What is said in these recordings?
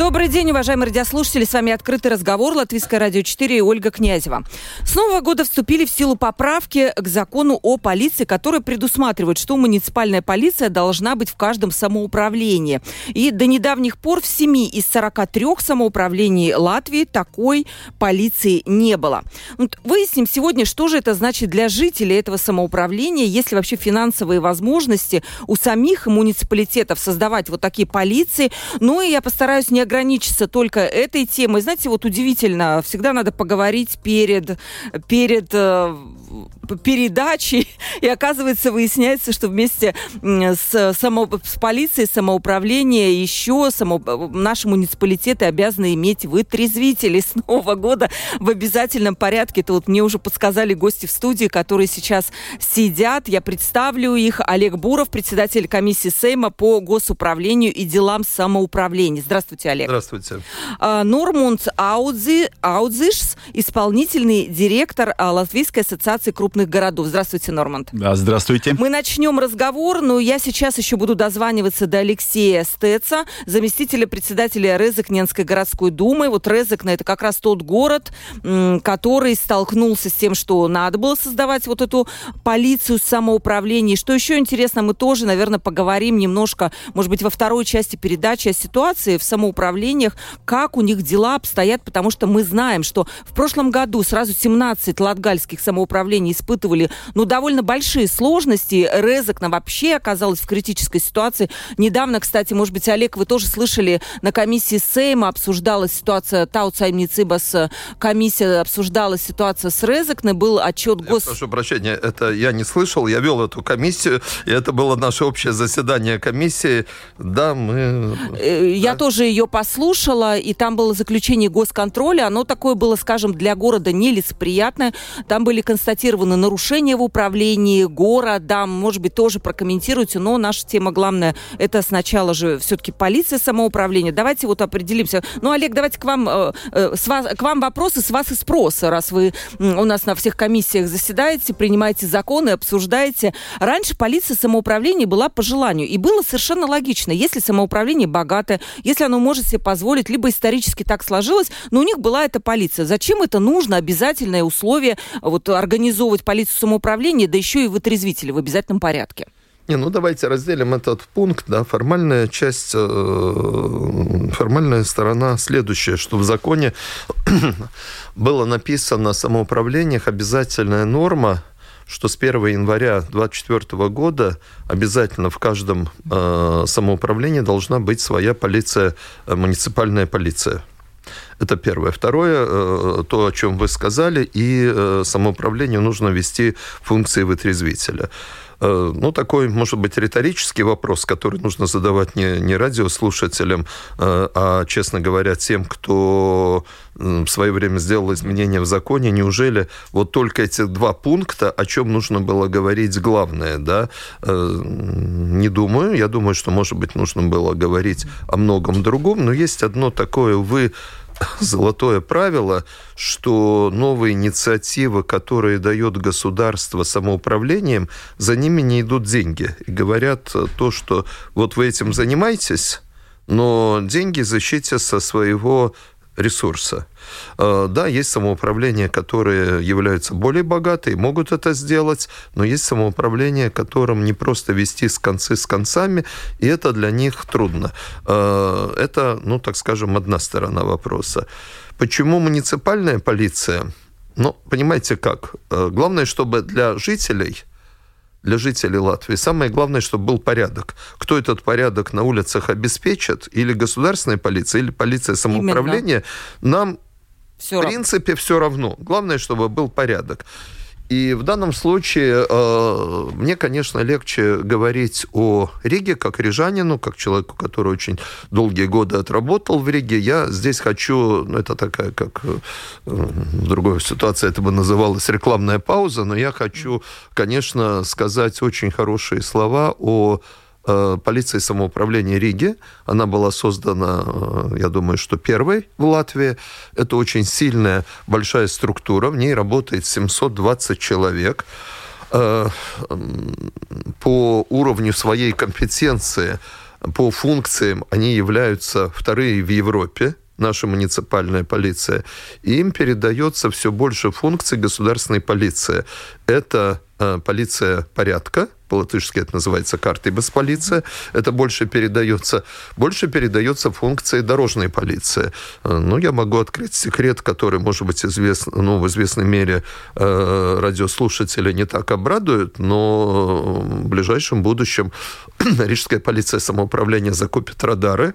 Добрый день, уважаемые радиослушатели. С вами «Открытый разговор» Латвийское радио 4 и Ольга Князева. С нового года вступили в силу поправки к закону о полиции, которые предусматривают, что муниципальная полиция должна быть в каждом самоуправлении. И до недавних пор в 7 из 43 самоуправлений Латвии такой полиции не было. Вот выясним сегодня, что же это значит для жителей этого самоуправления, есть ли вообще финансовые возможности у самих муниципалитетов создавать вот такие полиции. Ну и я постараюсь не ограничиться только этой темой. Знаете, вот удивительно, всегда надо поговорить перед, перед передачей, и оказывается, выясняется, что вместе с, само, с полицией, самоуправлением еще само, наши муниципалитеты обязаны иметь вытрезвители с Нового года в обязательном порядке. Это вот мне уже подсказали гости в студии, которые сейчас сидят. Я представлю их. Олег Буров, председатель комиссии Сейма по госуправлению и делам самоуправления. Здравствуйте, Олег. Здравствуйте. А, Нормунд Аудзи, Аудзишс, исполнительный директор а, Латвийской ассоциации крупных городов. Здравствуйте, Норманд. Да, здравствуйте. Мы начнем разговор, но я сейчас еще буду дозваниваться до Алексея Стеца, заместителя председателя Резекненской городской думы. Вот Резекна это как раз тот город, который столкнулся с тем, что надо было создавать вот эту полицию самоуправления. Что еще интересно, мы тоже, наверное, поговорим немножко, может быть, во второй части передачи о ситуации в самоуправлениях, как у них дела обстоят, потому что мы знаем, что в прошлом году сразу 17 латгальских самоуправлений испытывали ну, довольно большие сложности. Резекна вообще оказалась в критической ситуации. Недавно, кстати, может быть, Олег, вы тоже слышали, на комиссии Сейма обсуждалась ситуация Тауцаймницибас, комиссия обсуждала ситуация с Резекной, был отчет гос... Я прошу прощения, это я не слышал, я вел эту комиссию, и это было наше общее заседание комиссии. Да, мы... Э, я да. тоже ее послушала, и там было заключение госконтроля, оно такое было, скажем, для города нелицеприятное. Там были констатированы нарушения в управлении городом, может быть, тоже прокомментируйте, но наша тема главная, это сначала же все-таки полиция самоуправления. Давайте вот определимся. Ну, Олег, давайте к вам, э, э, с вас, к вам вопросы, с вас и спроса, раз вы у нас на всех комиссиях заседаете, принимаете законы, обсуждаете. Раньше полиция самоуправления была по желанию, и было совершенно логично, если самоуправление богатое, если оно может себе позволить, либо исторически так сложилось, но у них была эта полиция. Зачем это нужно, обязательное условие, вот организовывать полицию самоуправления, да еще и вытрезвители в обязательном порядке? Не, ну давайте разделим этот пункт. Да, формальная часть, э, формальная сторона следующая, что в законе было написано о самоуправлениях обязательная норма, что с 1 января 2024 года обязательно в каждом э, самоуправлении должна быть своя полиция, э, муниципальная полиция. Это первое. Второе, э, то, о чем вы сказали, и э, самоуправлению нужно вести функции вытрезвителя. Э, ну, такой, может быть, риторический вопрос, который нужно задавать не, не радиослушателям, а, честно говоря, тем, кто в свое время сделал изменения в законе. Неужели вот только эти два пункта, о чем нужно было говорить главное, да? Не думаю. Я думаю, что, может быть, нужно было говорить о многом другом, но есть одно такое, вы золотое правило, что новые инициативы, которые дает государство самоуправлением, за ними не идут деньги. И говорят то, что вот вы этим занимаетесь, но деньги защите со своего ресурса. Э, да, есть самоуправления, которые являются более богатые, могут это сделать, но есть самоуправления, которым не просто вести с концы с концами, и это для них трудно. Э, это, ну, так скажем, одна сторона вопроса. Почему муниципальная полиция? Ну, понимаете как? Э, главное, чтобы для жителей для жителей Латвии. Самое главное, чтобы был порядок. Кто этот порядок на улицах обеспечит, или государственная полиция, или полиция самоуправления, Именно. нам все в принципе равно. все равно. Главное, чтобы был порядок. И в данном случае э, мне, конечно, легче говорить о Риге как рижанину, как человеку, который очень долгие годы отработал в Риге. Я здесь хочу, ну, это такая, как э, в другой ситуации это бы называлось рекламная пауза, но я хочу, конечно, сказать очень хорошие слова о полиции самоуправления Риги. Она была создана, э, я думаю, что первой в Латвии. Это очень сильная, большая структура. В ней работает 720 человек. Э, по уровню своей компетенции, по функциям они являются вторые в Европе наша муниципальная полиция, и им передается все больше функций государственной полиции. Это полиция порядка, по-латышски это называется картой без полиция, это больше передается, больше передается функции дорожной полиции. Э, ну, я могу открыть секрет, который, может быть, известен, ну, в известной мере э, радиослушатели не так обрадуют, но в ближайшем будущем Рижская полиция самоуправления закупит радары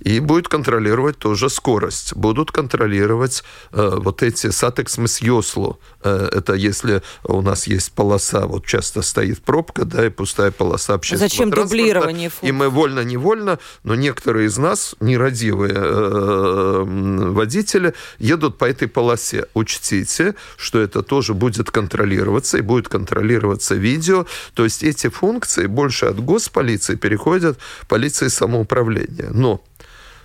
и будет контролировать тоже скорость. Будут контролировать э, вот эти сатексмыс Йослу. Э, это если у нас есть полоса, вот часто стоит пробка, да, и пустая полоса общественного Зачем транспорта. дублирование И мы вольно-невольно, но некоторые из нас, нерадивые э, водители, едут по этой полосе. Учтите, что это тоже будет контролироваться, и будет контролироваться видео. То есть эти функции больше от госполиции переходят в полиции самоуправления. Но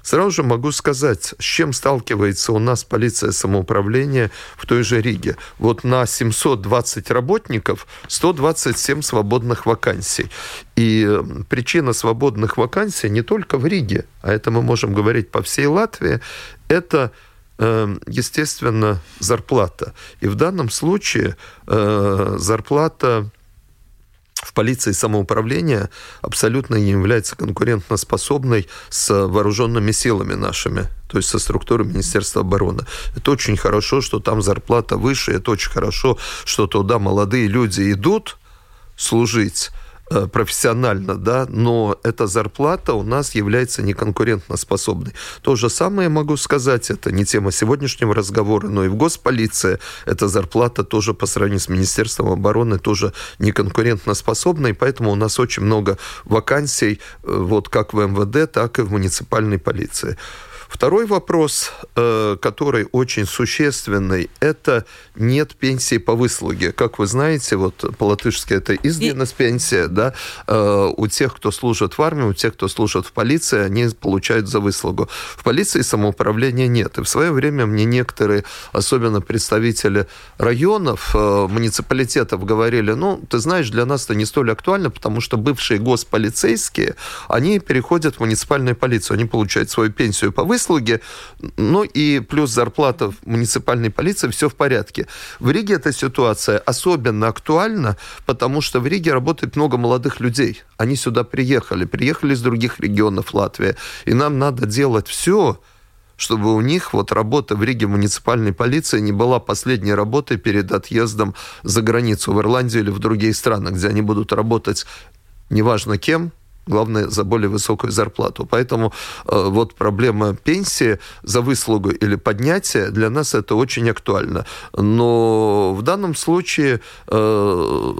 Сразу же могу сказать, с чем сталкивается у нас полиция самоуправления в той же Риге. Вот на 720 работников 127 свободных вакансий. И причина свободных вакансий не только в Риге, а это мы можем говорить по всей Латвии, это э, естественно, зарплата. И в данном случае э, зарплата в полиции самоуправления абсолютно не является конкурентоспособной с вооруженными силами нашими, то есть со структурой Министерства обороны. Это очень хорошо, что там зарплата выше, это очень хорошо, что туда молодые люди идут служить, профессионально, да, но эта зарплата у нас является неконкурентоспособной. То же самое могу сказать, это не тема сегодняшнего разговора, но и в госполиции эта зарплата тоже по сравнению с Министерством обороны тоже неконкурентоспособна, и поэтому у нас очень много вакансий, э, вот как в МВД, так и в муниципальной полиции. Второй вопрос, э, который очень существенный, это нет пенсии по выслуге. Как вы знаете, вот по-латышски это изденность пенсия, да, э, у тех, кто служит в армии, у тех, кто служит в полиции, они получают за выслугу. В полиции самоуправления нет. И в свое время мне некоторые, особенно представители районов, э, муниципалитетов говорили, ну, ты знаешь, для нас это не столь актуально, потому что бывшие госполицейские, они переходят в муниципальную полицию, они получают свою пенсию по выслугу, выслуги, ну и плюс зарплата в муниципальной полиции, все в порядке. В Риге эта ситуация особенно актуальна, потому что в Риге работает много молодых людей. Они сюда приехали, приехали из других регионов Латвии. И нам надо делать все, чтобы у них вот работа в Риге муниципальной полиции не была последней работой перед отъездом за границу, в Ирландию или в другие страны, где они будут работать неважно кем, главное, за более высокую зарплату. Поэтому э, вот проблема пенсии за выслугу или поднятие для нас это очень актуально. Но в данном случае э,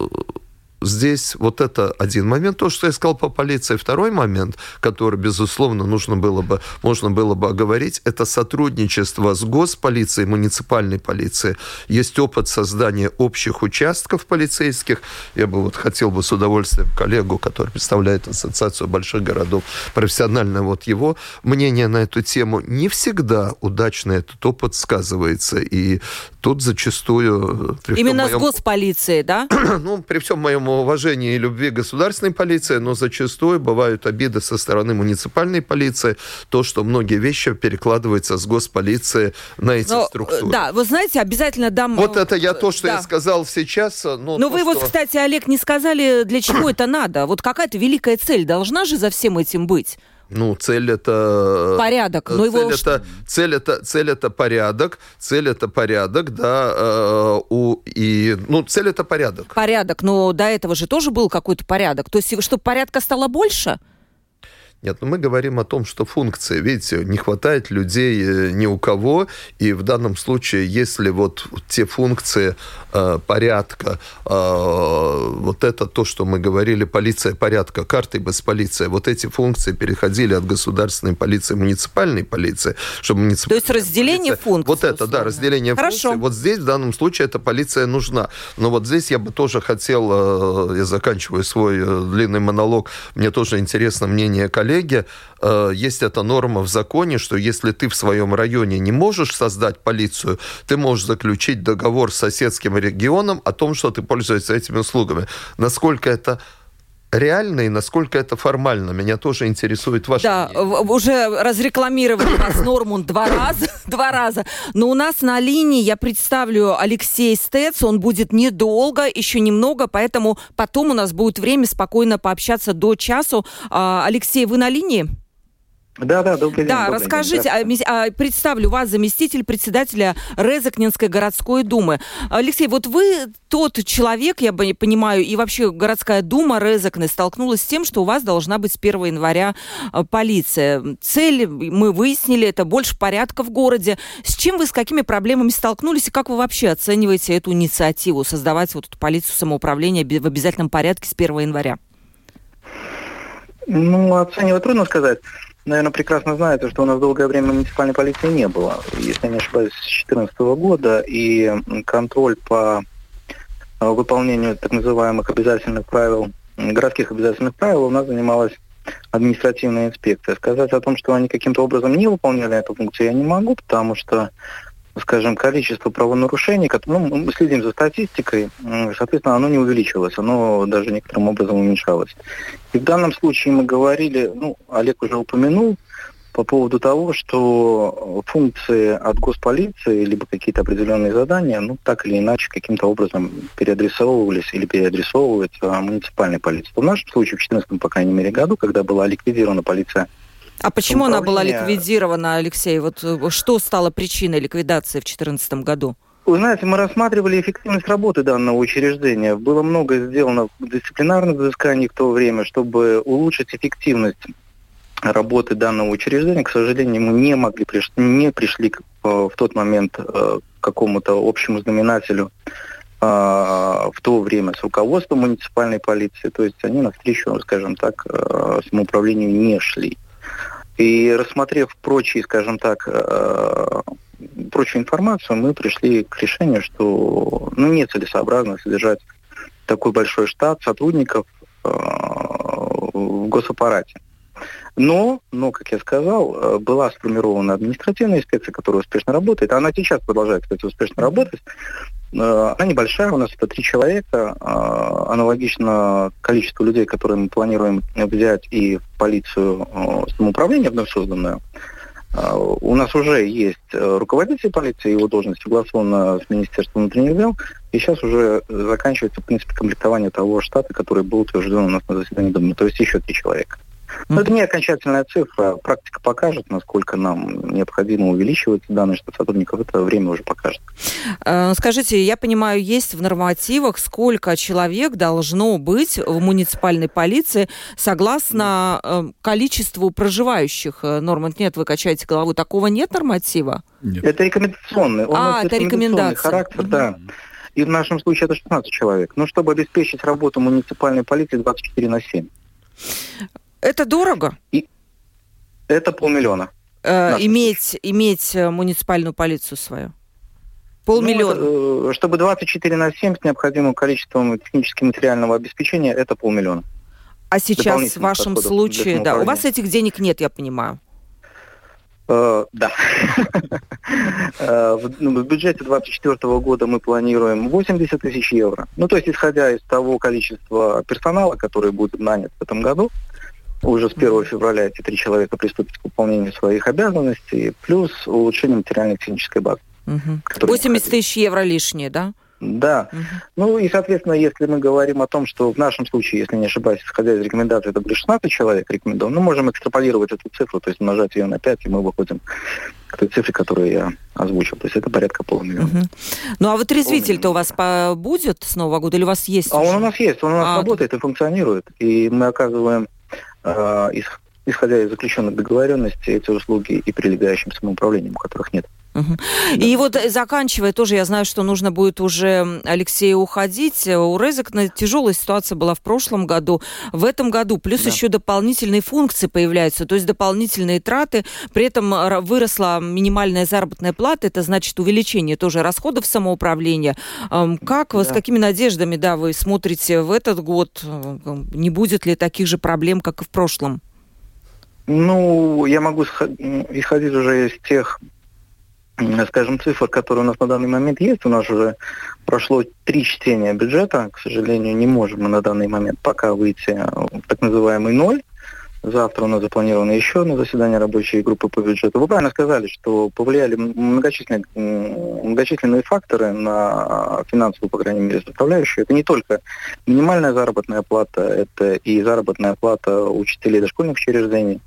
здесь вот это один момент, то, что я сказал по полиции. Второй момент, который, безусловно, нужно было бы, можно было бы оговорить, это сотрудничество с госполицией, муниципальной полицией. Есть опыт создания общих участков полицейских. Я бы вот хотел бы с удовольствием коллегу, который представляет Ассоциацию больших городов, профессионально вот его мнение на эту тему. Не всегда удачно этот опыт сказывается. И тут зачастую... Именно моем... с госполицией, да? ну, при всем моем уважении и любви государственной полиции, но зачастую бывают обиды со стороны муниципальной полиции, то, что многие вещи перекладываются с госполиции на эти но, структуры. Да, вы знаете, обязательно дам... Вот это я то, что да. я сказал сейчас. Но, но то, вы что... вот, кстати, Олег, не сказали, для чего это надо. Вот какая-то великая цель должна же за всем этим быть. Ну, цель это... Порядок. Ну, цель, его... это, цель, это, цель это порядок. Цель это порядок, да. Э, у, и, ну, цель это порядок. Порядок. Но до этого же тоже был какой-то порядок. То есть, чтобы порядка стало больше? Нет, но мы говорим о том, что функции, видите, не хватает людей э, ни у кого, и в данном случае, если вот те функции э, порядка, э, вот это то, что мы говорили, полиция порядка, карты без полиции, вот эти функции переходили от государственной полиции муниципальной полиции, чтобы муниципальная То есть разделение полиция, функций. Вот это, да, разделение Хорошо. функций. Вот здесь в данном случае эта полиция нужна. Но вот здесь я бы тоже хотел, я заканчиваю свой длинный монолог, мне тоже интересно мнение коллег, коллеги, э, есть эта норма в законе, что если ты в своем районе не можешь создать полицию, ты можешь заключить договор с соседским регионом о том, что ты пользуешься этими услугами. Насколько это реально и насколько это формально? Меня тоже интересует ваше Да, мнение. уже разрекламировали вас Нормунд два раза, два раза. Но у нас на линии, я представлю, Алексей Стец, он будет недолго, еще немного, поэтому потом у нас будет время спокойно пообщаться до часу. А, Алексей, вы на линии? Да, да, добрый день. Да, добрый расскажите, день, а, а, представлю вас заместитель председателя Резакнинской городской думы. Алексей, вот вы тот человек, я понимаю, и вообще городская дума Резакны столкнулась с тем, что у вас должна быть с 1 января а, полиция. Цель, мы выяснили, это больше порядка в городе. С чем вы, с какими проблемами столкнулись, и как вы вообще оцениваете эту инициативу, создавать вот эту полицию самоуправления в обязательном порядке с 1 января? Ну, оценивать трудно сказать наверное, прекрасно знаете, что у нас долгое время муниципальной полиции не было. Если не ошибаюсь, с 2014 года. И контроль по э, выполнению так называемых обязательных правил, городских обязательных правил у нас занималась административная инспекция. Сказать о том, что они каким-то образом не выполняли эту функцию, я не могу, потому что скажем, количество правонарушений, ну, мы следим за статистикой, соответственно, оно не увеличивалось, оно даже некоторым образом уменьшалось. И в данном случае мы говорили, ну, Олег уже упомянул, по поводу того, что функции от госполиции, либо какие-то определенные задания, ну, так или иначе, каким-то образом переадресовывались или переадресовываются муниципальной полиции. В нашем случае, в 2014, по крайней мере, году, когда была ликвидирована полиция а почему она была ликвидирована, Алексей? Вот э, что стало причиной ликвидации в 2014 году? Вы знаете, мы рассматривали эффективность работы данного учреждения. Было много сделано дисциплинарных взысканий в то время, чтобы улучшить эффективность работы данного учреждения. К сожалению, мы не могли, не пришли э, в тот момент э, к какому-то общему знаменателю в то время с руководством муниципальной полиции. То есть они навстречу, скажем так, самоуправлению не шли. И рассмотрев прочие, скажем так, э, прочую информацию, мы пришли к решению, что ну, нецелесообразно содержать такой большой штат сотрудников э, в госаппарате. Но, но, как я сказал, э, была сформирована административная инспекция, которая успешно работает. Она сейчас продолжает, кстати, успешно работать. Э, она небольшая, у нас это три человека, э, аналогично количеству людей, которые мы планируем взять и в полицию самоуправления вновь созданную. У нас уже есть руководитель полиции, его должность согласована с Министерством внутренних дел, и сейчас уже заканчивается, в принципе, комплектование того штата, который был утвержден у нас на заседании Думы, то есть еще три человека. Но это не окончательная цифра. Практика покажет, насколько нам необходимо увеличивать данный штат сотрудников. Это время уже покажет. Э, скажите, я понимаю, есть в нормативах, сколько человек должно быть в муниципальной полиции согласно э, количеству проживающих? Э, Норман, нет, вы качаете голову. Такого нет норматива? Нет. Это рекомендационный. Он а, это рекомендация. характер, угу. да. И в нашем случае это 16 человек. Но чтобы обеспечить работу муниципальной полиции 24 на 7. Это дорого? И это полмиллиона. Э, иметь, иметь э, муниципальную полицию свою? Полмиллиона. Ну, это, чтобы 24 на 7 с необходимым количеством технически материального обеспечения, это полмиллиона. А сейчас в вашем случае, да, у вас этих денег нет, я понимаю. Uh, да. в, ну, в бюджете 2024 года мы планируем 80 тысяч евро. Ну, то есть, исходя из того количества персонала, который будет нанят в этом году, уже с 1 февраля эти три человека приступят к выполнению своих обязанностей, плюс улучшение материально-технической базы. Угу. 80 тысяч евро лишние, да? Да. Угу. Ну и, соответственно, если мы говорим о том, что в нашем случае, если не ошибаюсь, исходя из рекомендаций, это будет 16 человек рекомендовано, мы можем экстраполировать эту цифру, то есть умножать ее на 5, и мы выходим к той цифре, которую я озвучил. То есть это порядка полумиллиона. Угу. Ну а вот резвитель-то у вас будет с Нового года или у вас есть? А уже? он у нас есть, он у нас а, работает и функционирует. И мы оказываем исходя из заключенных договоренностей, эти услуги и прилегающим самоуправлением, у которых нет. Угу. Да. И вот э, заканчивая, тоже я знаю, что нужно будет уже Алексею уходить. У Резек тяжелая ситуация была в прошлом году. В этом году плюс да. еще дополнительные функции появляются, то есть дополнительные траты. При этом выросла минимальная заработная плата, это значит увеличение тоже расходов самоуправления. Как, да. с какими надеждами да, вы смотрите в этот год? Не будет ли таких же проблем, как и в прошлом? Ну, я могу исходить уже из тех скажем, цифр, которые у нас на данный момент есть. У нас уже прошло три чтения бюджета. К сожалению, не можем мы на данный момент пока выйти в так называемый ноль. Завтра у нас запланировано еще одно заседание рабочей группы по бюджету. Вы правильно сказали, что повлияли многочисленные, многочисленные факторы на финансовую, по крайней мере, составляющую. Это не только минимальная заработная плата, это и заработная плата учителей дошкольных учреждений,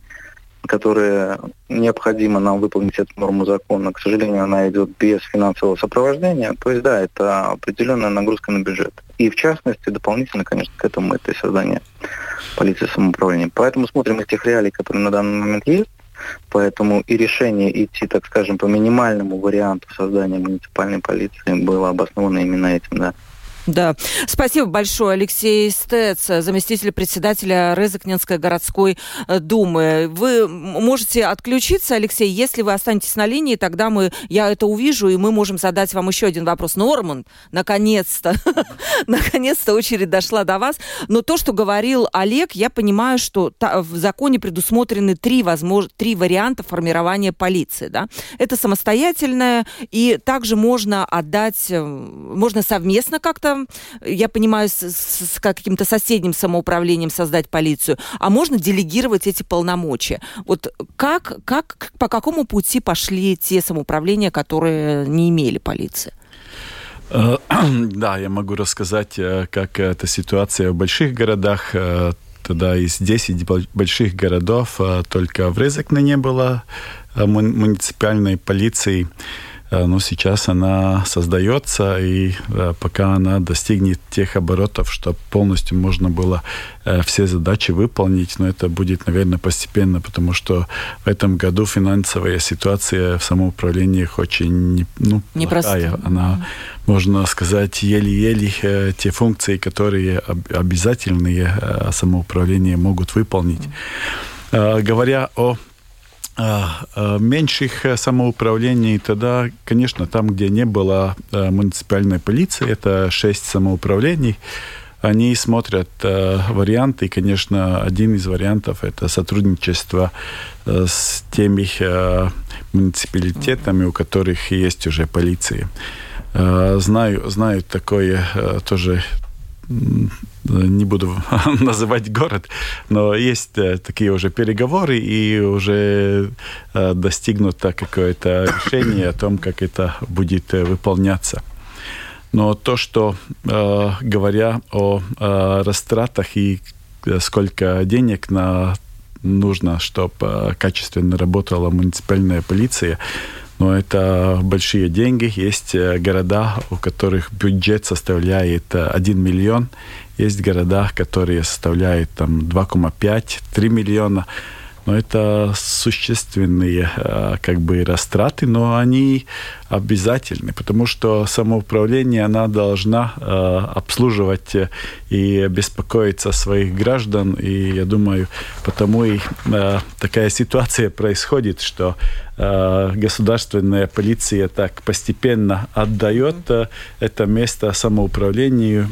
которые необходимо нам выполнить эту норму закона. К сожалению, она идет без финансового сопровождения. То есть, да, это определенная нагрузка на бюджет. И в частности, дополнительно, конечно, к этому это создание полиции самоуправления. Поэтому смотрим из тех реалий, которые на данный момент есть. Поэтому и решение идти, так скажем, по минимальному варианту создания муниципальной полиции было обосновано именно этим, да. Да, спасибо большое, Алексей Стец, заместитель председателя Резакненской городской э, думы. Вы можете отключиться, Алексей, если вы останетесь на линии, тогда мы, я это увижу, и мы можем задать вам еще один вопрос. Норман, наконец-то, наконец-то очередь дошла до вас. Но то, что говорил Олег, я понимаю, что в законе предусмотрены три, возможно, три варианта формирования полиции. Да? Это самостоятельное, и также можно отдать, э, можно совместно как-то я понимаю, с, с каким-то соседним самоуправлением создать полицию, а можно делегировать эти полномочия. Вот как, как, по какому пути пошли те самоуправления, которые не имели полиции? Э, да, я могу рассказать, э, как эта ситуация в больших городах. Э, тогда из 10 больших городов только в Резекне не было муниципальной полиции. Э, но сейчас она создается, и э, пока она достигнет тех оборотов, что полностью можно было э, все задачи выполнить, но это будет, наверное, постепенно, потому что в этом году финансовая ситуация в самоуправлениях очень ну, плохая. Она, можно сказать, еле-еле те функции, которые обязательные самоуправления могут выполнить. Говоря о меньших э, самоуправлений, тогда, конечно, там, где не было э, муниципальной полиции, это шесть самоуправлений, они смотрят э, варианты, и, конечно, один из вариантов это сотрудничество э, с теми э, муниципалитетами, у которых есть уже полиция. Э, знаю, знаю такое э, тоже не буду называть город, но есть э, такие уже переговоры, и уже э, достигнуто какое-то решение о том, как это будет э, выполняться. Но то, что, говоря о растратах и сколько денег на нужно, чтобы качественно работала муниципальная полиция, но это большие деньги. Есть города, у которых бюджет составляет 1 миллион, есть города, которые составляют там 2,5-3 миллиона. Но это существенные э, как бы растраты, но они обязательны, потому что самоуправление, она должна э, обслуживать и беспокоиться о своих граждан, и я думаю, потому и э, такая ситуация происходит, что э, государственная полиция так постепенно отдает э, это место самоуправлению,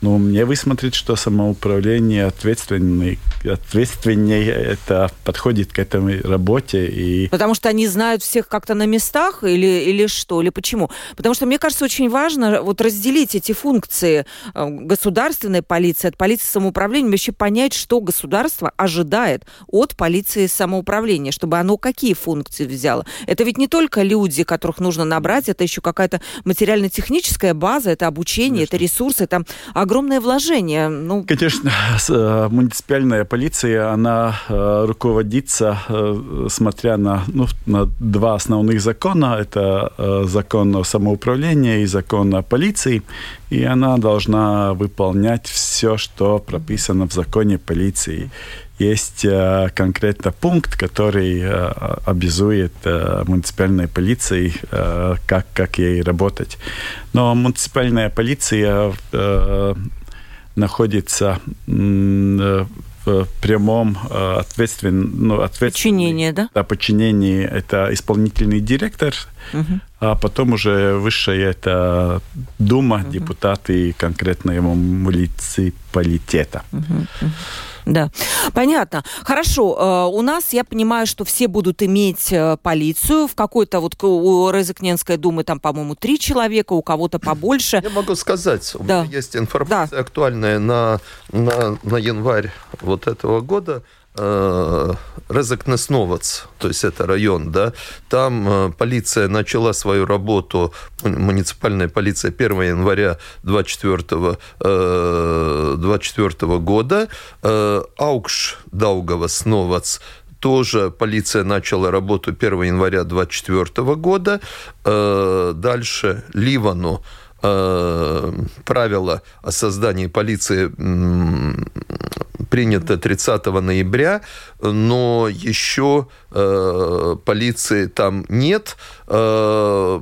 ну, мне высмотреть, что самоуправление ответственный, ответственнее это подходит к этой работе. И... Потому что они знают всех как-то на местах или, или что? Или почему? Потому что, мне кажется, очень важно вот разделить эти функции э, государственной полиции от полиции самоуправления, вообще понять, что государство ожидает от полиции самоуправления, чтобы оно какие функции взяло. Это ведь не только люди, которых нужно набрать, это еще какая-то материально-техническая база, это обучение, Конечно. это ресурсы, там огромное вложение. Ну... Конечно, э, муниципальная полиция, она э, руководится, э, смотря на, ну, на два основных закона. Это э, закон о самоуправлении и закон о полиции, и она должна выполнять все, что прописано в законе полиции. Есть э, конкретно пункт, который э, обязует э, муниципальной полиции, как, как ей работать. Но муниципальная полиция находится в прямом э, ответствен, ну, подчинении, да? Да, подчинении это исполнительный директор, угу. а потом уже высшая это Дума, угу. депутаты конкретного муниципалитета. Угу. Да, понятно. Хорошо, э, у нас, я понимаю, что все будут иметь э, полицию. В какой-то вот у Резакненской думы там, по-моему, три человека, у кого-то побольше. Я могу сказать, у да. меня есть информация да. актуальная на, на, на январь вот этого года. Э, Резекнесновац, то есть это район, да, там э, полиция начала свою работу, муниципальная полиция 1 января 24, 24 э, года, Аукш Даугавас Новац тоже полиция начала работу 1 января 24 года. Дальше Ливану правила о создании полиции принято 30 ноября, но еще э, полиции там нет. Э,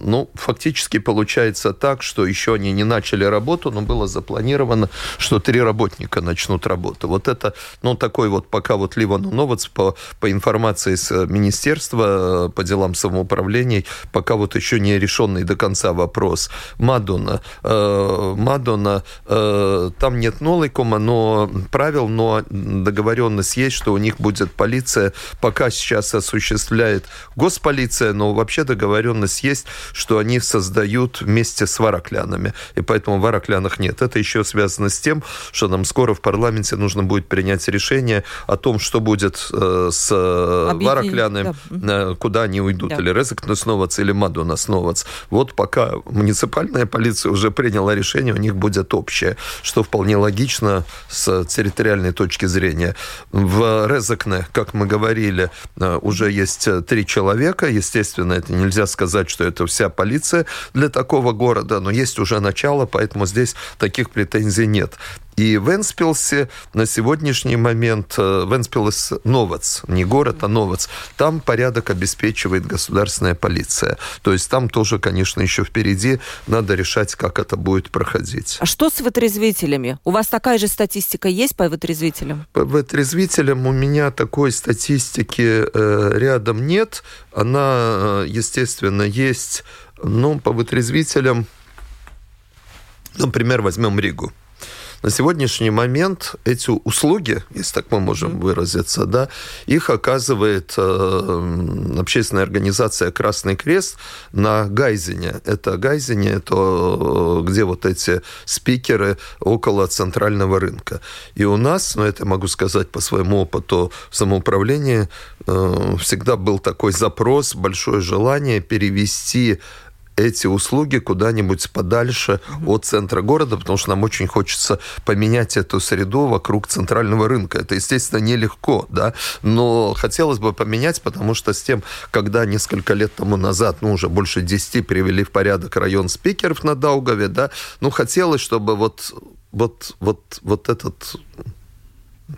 ну, фактически получается так, что еще они не начали работу, но было запланировано, что три работника начнут работу. Вот это, ну, такой вот пока вот Ливан Новоц по, по информации с министерства э, по делам самоуправления, пока вот еще не решенный до конца вопрос. Мадуна. Э, Мадуна, э, там нет ноликума, но правил, но договоренность есть, что у них будет полиция, пока сейчас осуществляет госполиция, но вообще договоренность есть, что они создают вместе с вараклянами, и поэтому вараклянах нет. Это еще связано с тем, что нам скоро в парламенте нужно будет принять решение о том, что будет э, с Объединение, вараклянами, да. Э, куда они уйдут, да. или Резекнесновац, или Мадунасновац. Вот пока муниципальная полиция уже приняла решение, у них будет общее, что вполне логично с территориальной точки зрения. В Резекне, как мы говорили, э, уже есть три человека, естественно, Естественно, это нельзя сказать, что это вся полиция для такого города, но есть уже начало, поэтому здесь таких претензий нет. И в Энспилсе на сегодняшний момент, э, в Энспилс Новац, не город, а Новац, там порядок обеспечивает государственная полиция. То есть там тоже, конечно, еще впереди надо решать, как это будет проходить. А что с вытрезвителями? У вас такая же статистика есть по вытрезвителям? По вытрезвителям у меня такой статистики э, рядом нет. Она, э, естественно, есть. Но по вытрезвителям, например, возьмем Ригу. На сегодняшний момент эти услуги, если так мы можем выразиться, да, их оказывает э, общественная организация Красный Крест на Гайзене. Это Гайзене, это э, где вот эти спикеры около центрального рынка. И у нас, ну это могу сказать по своему опыту самоуправления, э, всегда был такой запрос, большое желание перевести эти услуги куда-нибудь подальше от центра города, потому что нам очень хочется поменять эту среду вокруг центрального рынка. Это, естественно, нелегко, да, но хотелось бы поменять, потому что с тем, когда несколько лет тому назад, ну, уже больше 10 привели в порядок район спикеров на Даугаве, да, ну, хотелось, чтобы вот вот, вот, вот этот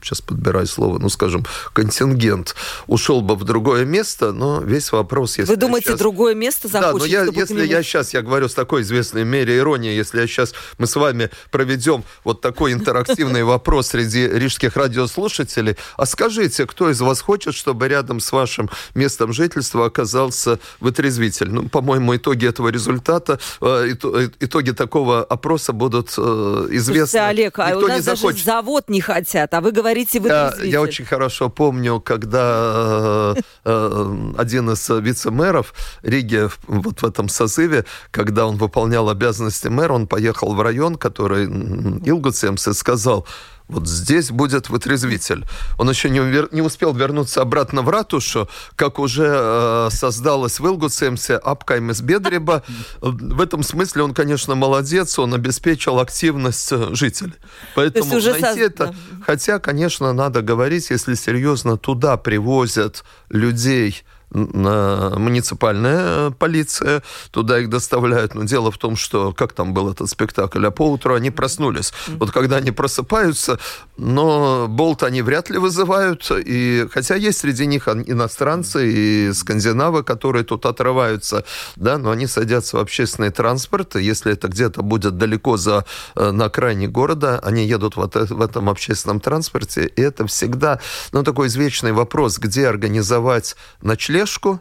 сейчас подбираю слово, ну, скажем, контингент ушел бы в другое место, но весь вопрос... Если Вы думаете, сейчас... другое место захочет? Да, но я, если нему... я сейчас, я говорю с такой известной мере иронии, если я сейчас, мы с вами проведем вот такой интерактивный вопрос среди рижских радиослушателей, а скажите, кто из вас хочет, чтобы рядом с вашим местом жительства оказался вытрезвитель? Ну, по-моему, итоги этого результата, э, итоги такого опроса будут э, известны. Слушайте, Олег, а Никто у нас даже завод не хотят, а вы говорите, вы я, я очень хорошо помню, когда э, э, один из вице-мэров Риги вот в этом созыве, когда он выполнял обязанности мэра, он поехал в район, который Илгуцемс, и сказал, вот здесь будет вытрезвитель. Он еще не, не успел вернуться обратно в ратушу, как уже э, создалась в Илгуцемсе Апкаймес Бедреба. В этом смысле он, конечно, молодец, он обеспечил активность э, жителей. Поэтому уже найти со... это... Хотя, конечно, надо говорить, если серьезно, туда привозят людей муниципальная полиция, туда их доставляют. Но дело в том, что как там был этот спектакль, а поутру они проснулись. Вот когда они просыпаются, но болт они вряд ли вызывают, и хотя есть среди них иностранцы и скандинавы, которые тут отрываются, да, но они садятся в общественный транспорт, и если это где-то будет далеко за, э, на окраине города, они едут вот в этом общественном транспорте, и это всегда, ну, такой извечный вопрос, где организовать fresco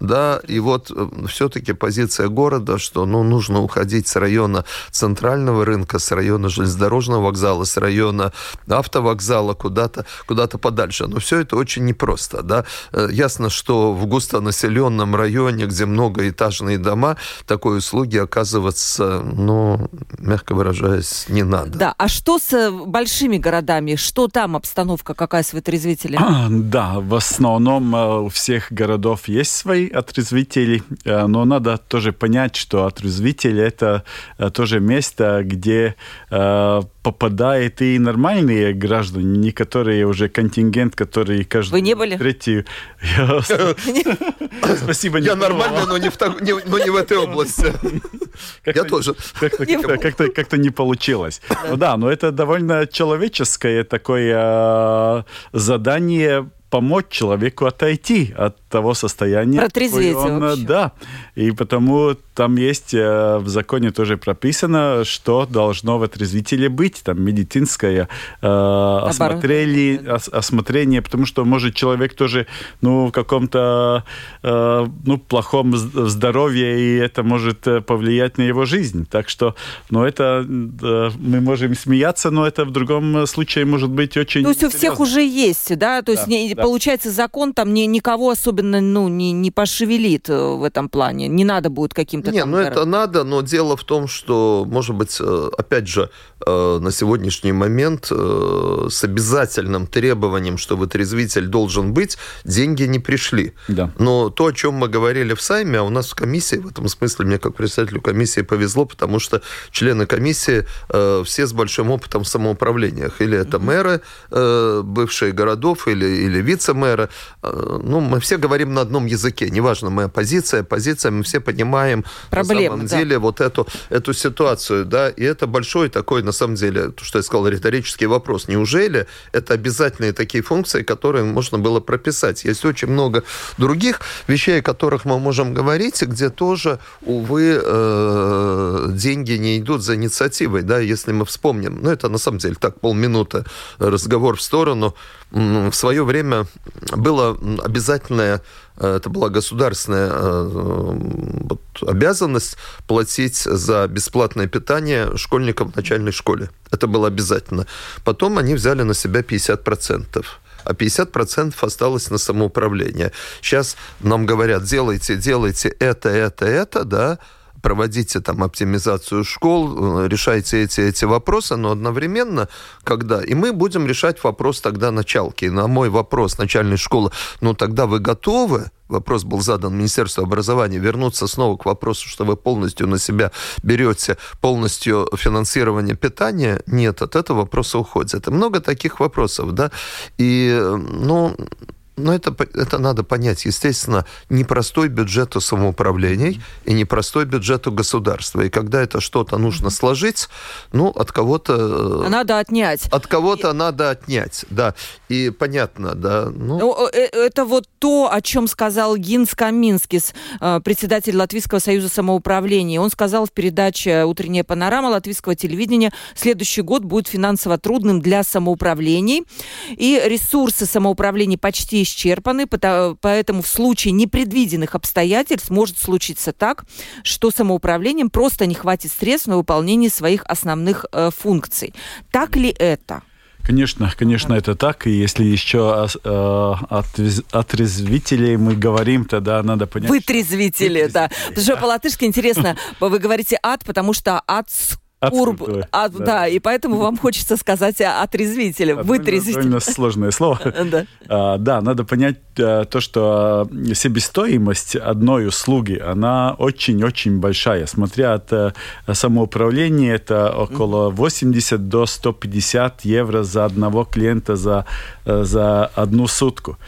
да, и вот э, все-таки позиция города, что ну, нужно уходить с района центрального рынка, с района железнодорожного вокзала, с района автовокзала куда-то куда подальше. Но все это очень непросто. Да? Э, ясно, что в густонаселенном районе, где многоэтажные дома, такой услуги оказываться, ну, мягко выражаясь, не надо. Да, а что с э, большими городами? Что там обстановка какая с вытрезвителем? Да, в основном у всех городов есть свои отрезвителей, э, но надо тоже понять, что отрезвитель это э, тоже место, где э, попадает и нормальные граждане, не которые уже контингент, который каждый Вы не были? третий. Спасибо. Я нормально, но не в этой области. Я тоже. Как-то не получилось. Ну да, но это довольно человеческое такое задание помочь человеку отойти от того состояния. Протрезветь он, вообще. Да. И потому там есть э, в законе тоже прописано, что должно в отрезвителе быть. Там медицинское э, осмотрение, ос, осмотрение, потому что может человек тоже ну, в каком-то э, ну, плохом здоровье, и это может э, повлиять на его жизнь. Так что ну, это э, мы можем смеяться, но это в другом случае может быть очень То есть у всех уже есть, да? То есть да, не, да. получается закон там ни, никого особенно ну, не, не пошевелит э, в этом плане. Не надо будет каким-то Не, там... ну это надо, но дело в том, что, может быть, э, опять же, э, на сегодняшний момент с обязательным требованием, что вытрезвитель должен быть, деньги не пришли. Да. Но то, о чем мы говорили в Сайме, а у нас в комиссии, в этом смысле мне как председателю комиссии повезло, потому что члены комиссии все с большим опытом в самоуправлениях. Или это мэры бывшие городов, или, или вице-мэры. Ну, мы все говорим на одном языке. Неважно, моя позиция, позиция, мы все понимаем, проблем, на самом да. деле вот эту, эту ситуацию, да, и это большой такой, на самом деле, то, что я сказал, риторический вопрос. Неужели это обязательные такие функции, которые можно было прописать? Есть очень много других вещей, о которых мы можем говорить, где тоже, увы, э, деньги не идут за инициативой, да, если мы вспомним, ну, это на самом деле так, полминуты разговор в сторону, в свое время было обязательное Э, это была государственная э, обязанность платить за бесплатное питание школьникам в начальной школе. Это было обязательно. Потом они взяли на себя 50% а 50% осталось на самоуправление. Сейчас нам говорят, делайте, делайте это, это, это, да, проводите там оптимизацию школ, э, решайте эти, эти вопросы, но одновременно, когда... И мы будем решать вопрос тогда началки. И на мой вопрос начальной школы, ну тогда вы готовы? Вопрос был задан Министерству образования. Вернуться снова к вопросу, что вы полностью на себя берете полностью финансирование питания. Нет, от этого вопроса уходит. И много таких вопросов, да. И, э, ну, но это, это надо понять. Естественно, непростой бюджет у самоуправлений и непростой бюджет у государства. И когда это что-то нужно сложить, ну, от кого-то... А надо отнять. От кого-то и... надо отнять, да. И понятно, да. Ну... ну э, это вот то, о чем сказал Гинс Каминскис, э, председатель Латвийского союза самоуправления. Он сказал в передаче «Утренняя панорама» латвийского телевидения, следующий год будет финансово трудным для самоуправлений. И ресурсы самоуправлений почти исчерпаны, поэтому в случае непредвиденных обстоятельств может случиться так, что самоуправлением просто не хватит средств на выполнение своих основных э, функций. Так ли это? Конечно, конечно, это так. И если еще э, от, отрезвителей мы говорим, тогда надо понять... Вытрезвители, что... да. Потому что по-латышски интересно, вы говорите ад, потому что ад Урб, а, да. да, и поэтому вам хочется сказать отрезвителя, да, вытрезвитель. Довольно сложное слово. да. А, да, надо понять а, то, что себестоимость одной услуги, она очень-очень большая. Смотря от а, самоуправления, это около 80 до 150 евро за одного клиента за, за одну сутку.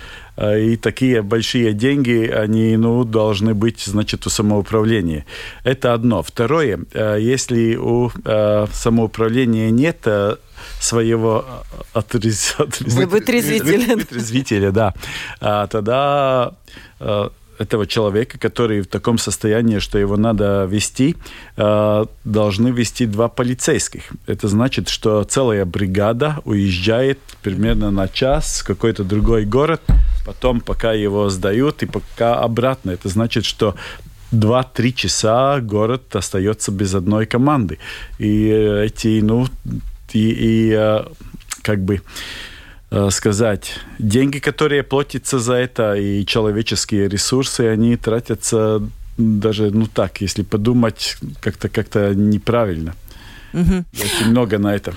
И такие большие деньги, они ну, должны быть, значит, у самоуправления. Это одно. Второе, если у самоуправления нет своего отрез... вытрезвителя. вытрезвителя, да, тогда этого человека, который в таком состоянии, что его надо вести, э, должны вести два полицейских. Это значит, что целая бригада уезжает примерно на час в какой-то другой город, потом пока его сдают и пока обратно. Это значит, что два-три часа город остается без одной команды. И эти, ну, и, и э, как бы Э, сказать, деньги, которые платятся за это, и человеческие ресурсы, они тратятся даже, ну так, если подумать, как-то как-то неправильно. Угу. Очень много на это.